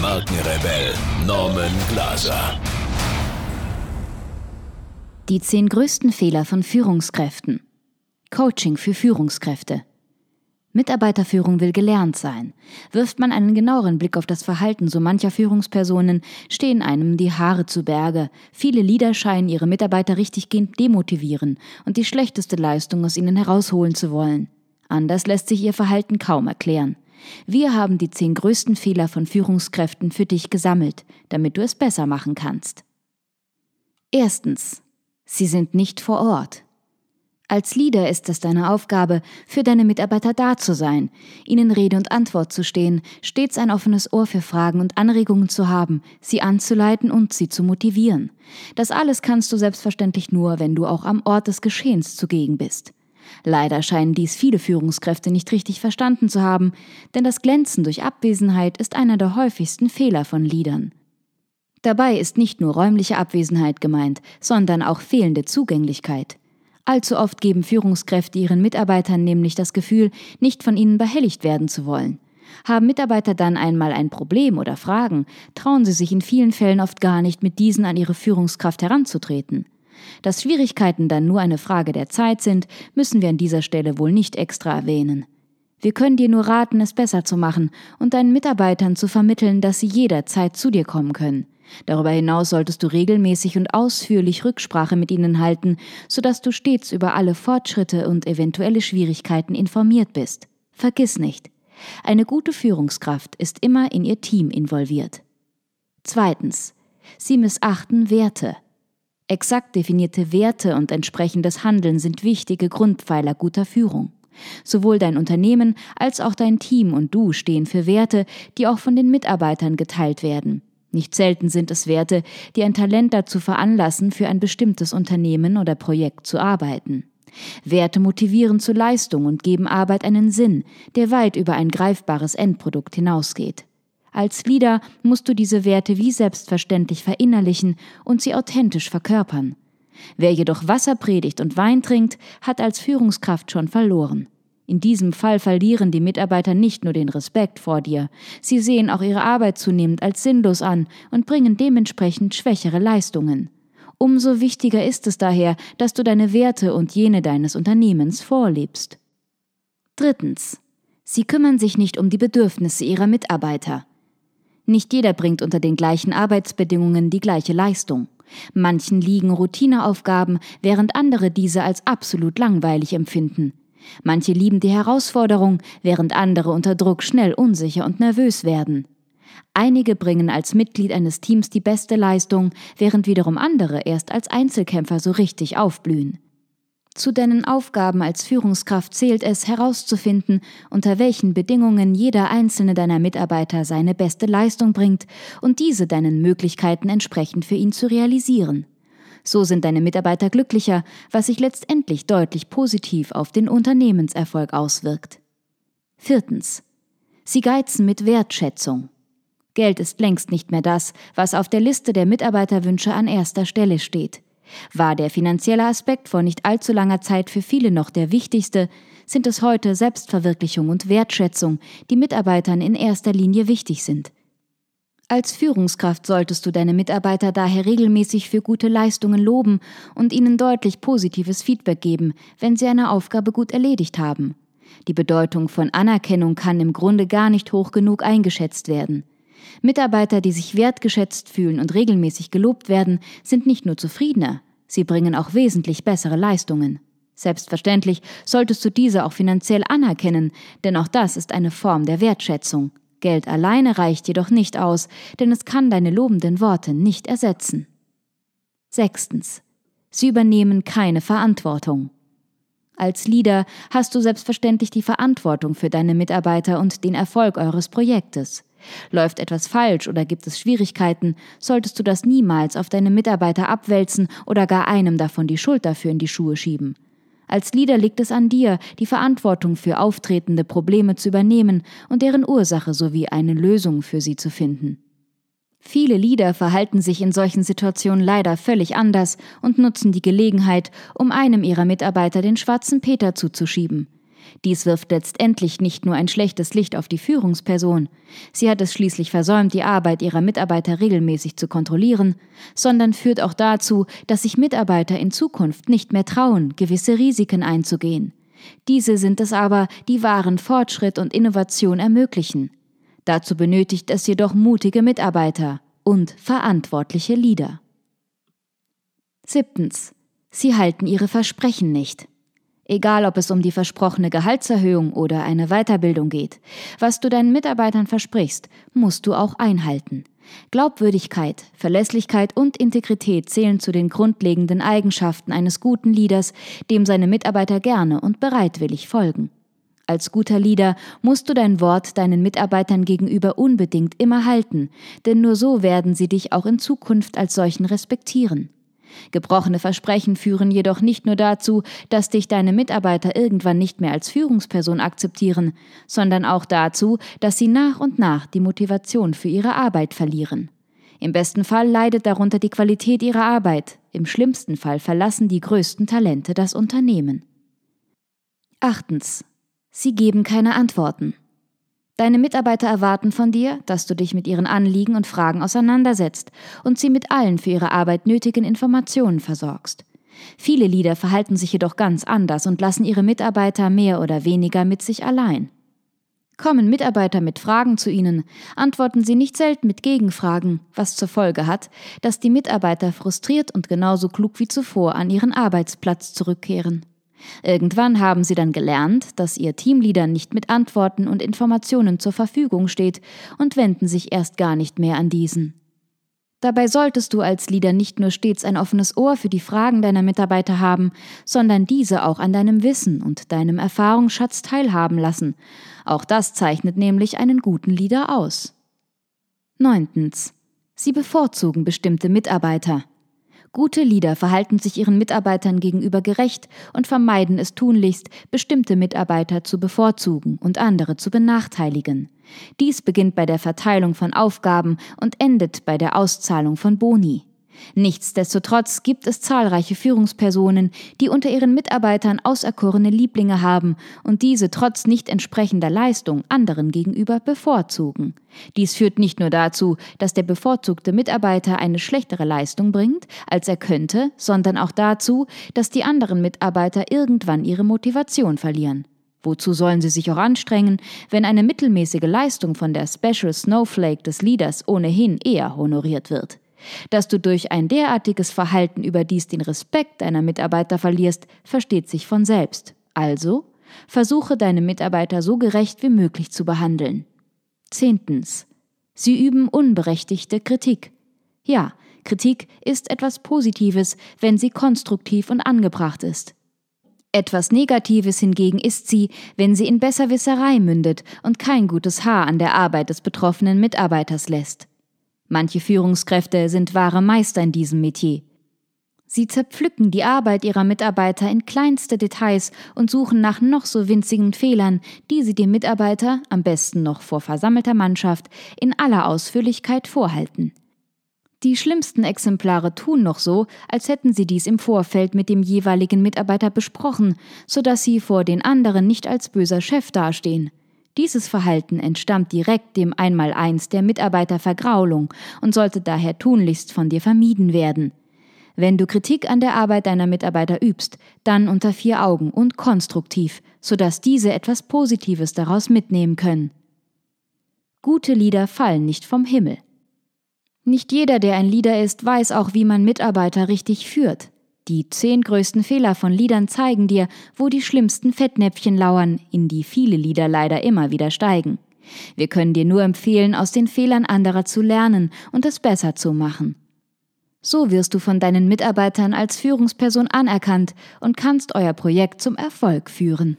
Markenrebell Norman Glaser. Die zehn größten Fehler von Führungskräften. Coaching für Führungskräfte. Mitarbeiterführung will gelernt sein. Wirft man einen genaueren Blick auf das Verhalten so mancher Führungspersonen, stehen einem die Haare zu Berge. Viele Leader scheinen ihre Mitarbeiter richtiggehend demotivieren und die schlechteste Leistung aus ihnen herausholen zu wollen. Anders lässt sich ihr Verhalten kaum erklären. Wir haben die zehn größten Fehler von Führungskräften für dich gesammelt, damit du es besser machen kannst. Erstens. Sie sind nicht vor Ort. Als Leader ist es deine Aufgabe, für deine Mitarbeiter da zu sein, ihnen Rede und Antwort zu stehen, stets ein offenes Ohr für Fragen und Anregungen zu haben, sie anzuleiten und sie zu motivieren. Das alles kannst du selbstverständlich nur, wenn du auch am Ort des Geschehens zugegen bist. Leider scheinen dies viele Führungskräfte nicht richtig verstanden zu haben, denn das Glänzen durch Abwesenheit ist einer der häufigsten Fehler von Leadern. Dabei ist nicht nur räumliche Abwesenheit gemeint, sondern auch fehlende Zugänglichkeit. Allzu oft geben Führungskräfte ihren Mitarbeitern nämlich das Gefühl, nicht von ihnen behelligt werden zu wollen. Haben Mitarbeiter dann einmal ein Problem oder Fragen, trauen sie sich in vielen Fällen oft gar nicht, mit diesen an ihre Führungskraft heranzutreten. Dass Schwierigkeiten dann nur eine Frage der Zeit sind, müssen wir an dieser Stelle wohl nicht extra erwähnen. Wir können dir nur raten, es besser zu machen und deinen Mitarbeitern zu vermitteln, dass sie jederzeit zu dir kommen können. Darüber hinaus solltest du regelmäßig und ausführlich Rücksprache mit ihnen halten, sodass du stets über alle Fortschritte und eventuelle Schwierigkeiten informiert bist. Vergiss nicht, eine gute Führungskraft ist immer in ihr Team involviert. Zweitens. Sie missachten Werte. Exakt definierte Werte und entsprechendes Handeln sind wichtige Grundpfeiler guter Führung. Sowohl dein Unternehmen als auch dein Team und du stehen für Werte, die auch von den Mitarbeitern geteilt werden. Nicht selten sind es Werte, die ein Talent dazu veranlassen, für ein bestimmtes Unternehmen oder Projekt zu arbeiten. Werte motivieren zu Leistung und geben Arbeit einen Sinn, der weit über ein greifbares Endprodukt hinausgeht. Als Leader musst du diese Werte wie selbstverständlich verinnerlichen und sie authentisch verkörpern. Wer jedoch Wasser predigt und Wein trinkt, hat als Führungskraft schon verloren. In diesem Fall verlieren die Mitarbeiter nicht nur den Respekt vor dir, sie sehen auch ihre Arbeit zunehmend als sinnlos an und bringen dementsprechend schwächere Leistungen. Umso wichtiger ist es daher, dass du deine Werte und jene deines Unternehmens vorlebst. Drittens. Sie kümmern sich nicht um die Bedürfnisse ihrer Mitarbeiter. Nicht jeder bringt unter den gleichen Arbeitsbedingungen die gleiche Leistung. Manchen liegen Routineaufgaben, während andere diese als absolut langweilig empfinden. Manche lieben die Herausforderung, während andere unter Druck schnell unsicher und nervös werden. Einige bringen als Mitglied eines Teams die beste Leistung, während wiederum andere erst als Einzelkämpfer so richtig aufblühen. Zu deinen Aufgaben als Führungskraft zählt es herauszufinden, unter welchen Bedingungen jeder einzelne deiner Mitarbeiter seine beste Leistung bringt und diese deinen Möglichkeiten entsprechend für ihn zu realisieren. So sind deine Mitarbeiter glücklicher, was sich letztendlich deutlich positiv auf den Unternehmenserfolg auswirkt. Viertens. Sie geizen mit Wertschätzung. Geld ist längst nicht mehr das, was auf der Liste der Mitarbeiterwünsche an erster Stelle steht. War der finanzielle Aspekt vor nicht allzu langer Zeit für viele noch der wichtigste, sind es heute Selbstverwirklichung und Wertschätzung, die Mitarbeitern in erster Linie wichtig sind. Als Führungskraft solltest du deine Mitarbeiter daher regelmäßig für gute Leistungen loben und ihnen deutlich positives Feedback geben, wenn sie eine Aufgabe gut erledigt haben. Die Bedeutung von Anerkennung kann im Grunde gar nicht hoch genug eingeschätzt werden. Mitarbeiter, die sich wertgeschätzt fühlen und regelmäßig gelobt werden, sind nicht nur zufriedener, sie bringen auch wesentlich bessere Leistungen. Selbstverständlich solltest du diese auch finanziell anerkennen, denn auch das ist eine Form der Wertschätzung. Geld alleine reicht jedoch nicht aus, denn es kann deine lobenden Worte nicht ersetzen. Sechstens. Sie übernehmen keine Verantwortung. Als Leader hast du selbstverständlich die Verantwortung für deine Mitarbeiter und den Erfolg eures Projektes. Läuft etwas falsch oder gibt es Schwierigkeiten, solltest du das niemals auf deine Mitarbeiter abwälzen oder gar einem davon die Schuld dafür in die Schuhe schieben. Als Leader liegt es an dir, die Verantwortung für auftretende Probleme zu übernehmen und deren Ursache sowie eine Lösung für sie zu finden. Viele Leader verhalten sich in solchen Situationen leider völlig anders und nutzen die Gelegenheit, um einem ihrer Mitarbeiter den schwarzen Peter zuzuschieben. Dies wirft letztendlich nicht nur ein schlechtes Licht auf die Führungsperson, sie hat es schließlich versäumt, die Arbeit ihrer Mitarbeiter regelmäßig zu kontrollieren, sondern führt auch dazu, dass sich Mitarbeiter in Zukunft nicht mehr trauen, gewisse Risiken einzugehen. Diese sind es aber, die wahren Fortschritt und Innovation ermöglichen. Dazu benötigt es jedoch mutige Mitarbeiter und verantwortliche Leader. Siebtens. Sie halten ihre Versprechen nicht. Egal, ob es um die versprochene Gehaltserhöhung oder eine Weiterbildung geht. Was du deinen Mitarbeitern versprichst, musst du auch einhalten. Glaubwürdigkeit, Verlässlichkeit und Integrität zählen zu den grundlegenden Eigenschaften eines guten Leaders, dem seine Mitarbeiter gerne und bereitwillig folgen. Als guter Leader musst du dein Wort deinen Mitarbeitern gegenüber unbedingt immer halten, denn nur so werden sie dich auch in Zukunft als solchen respektieren. Gebrochene Versprechen führen jedoch nicht nur dazu, dass dich deine Mitarbeiter irgendwann nicht mehr als Führungsperson akzeptieren, sondern auch dazu, dass sie nach und nach die Motivation für ihre Arbeit verlieren. Im besten Fall leidet darunter die Qualität ihrer Arbeit, im schlimmsten Fall verlassen die größten Talente das Unternehmen. Achtens. Sie geben keine Antworten. Deine Mitarbeiter erwarten von dir, dass du dich mit ihren Anliegen und Fragen auseinandersetzt und sie mit allen für ihre Arbeit nötigen Informationen versorgst. Viele Leader verhalten sich jedoch ganz anders und lassen ihre Mitarbeiter mehr oder weniger mit sich allein. Kommen Mitarbeiter mit Fragen zu ihnen, antworten sie nicht selten mit Gegenfragen, was zur Folge hat, dass die Mitarbeiter frustriert und genauso klug wie zuvor an ihren Arbeitsplatz zurückkehren. Irgendwann haben sie dann gelernt, dass ihr Teamleader nicht mit Antworten und Informationen zur Verfügung steht und wenden sich erst gar nicht mehr an diesen. Dabei solltest du als Leader nicht nur stets ein offenes Ohr für die Fragen deiner Mitarbeiter haben, sondern diese auch an deinem Wissen und deinem Erfahrungsschatz teilhaben lassen. Auch das zeichnet nämlich einen guten Leader aus. Neuntens. Sie bevorzugen bestimmte Mitarbeiter. Gute Leader verhalten sich ihren Mitarbeitern gegenüber gerecht und vermeiden es tunlichst, bestimmte Mitarbeiter zu bevorzugen und andere zu benachteiligen. Dies beginnt bei der Verteilung von Aufgaben und endet bei der Auszahlung von Boni. Nichtsdestotrotz gibt es zahlreiche Führungspersonen, die unter ihren Mitarbeitern auserkorene Lieblinge haben und diese trotz nicht entsprechender Leistung anderen gegenüber bevorzugen. Dies führt nicht nur dazu, dass der bevorzugte Mitarbeiter eine schlechtere Leistung bringt, als er könnte, sondern auch dazu, dass die anderen Mitarbeiter irgendwann ihre Motivation verlieren. Wozu sollen sie sich auch anstrengen, wenn eine mittelmäßige Leistung von der Special Snowflake des Leaders ohnehin eher honoriert wird? Dass du durch ein derartiges Verhalten überdies den Respekt deiner Mitarbeiter verlierst, versteht sich von selbst. Also, versuche deine Mitarbeiter so gerecht wie möglich zu behandeln. Zehntens. Sie üben unberechtigte Kritik. Ja, Kritik ist etwas Positives, wenn sie konstruktiv und angebracht ist. Etwas Negatives hingegen ist sie, wenn sie in Besserwisserei mündet und kein gutes Haar an der Arbeit des betroffenen Mitarbeiters lässt. Manche Führungskräfte sind wahre Meister in diesem Metier. Sie zerpflücken die Arbeit ihrer Mitarbeiter in kleinste Details und suchen nach noch so winzigen Fehlern, die sie dem Mitarbeiter, am besten noch vor versammelter Mannschaft, in aller Ausführlichkeit vorhalten. Die schlimmsten Exemplare tun noch so, als hätten sie dies im Vorfeld mit dem jeweiligen Mitarbeiter besprochen, so dass sie vor den anderen nicht als böser Chef dastehen. Dieses Verhalten entstammt direkt dem Einmaleins der Mitarbeitervergraulung und sollte daher tunlichst von dir vermieden werden. Wenn du Kritik an der Arbeit deiner Mitarbeiter übst, dann unter vier Augen und konstruktiv, sodass diese etwas Positives daraus mitnehmen können. Gute Lieder fallen nicht vom Himmel. Nicht jeder, der ein Leader ist, weiß auch, wie man Mitarbeiter richtig führt. Die zehn größten Fehler von Liedern zeigen dir, wo die schlimmsten Fettnäpfchen lauern, in die viele Lieder leider immer wieder steigen. Wir können dir nur empfehlen, aus den Fehlern anderer zu lernen und es besser zu machen. So wirst du von deinen Mitarbeitern als Führungsperson anerkannt und kannst euer Projekt zum Erfolg führen.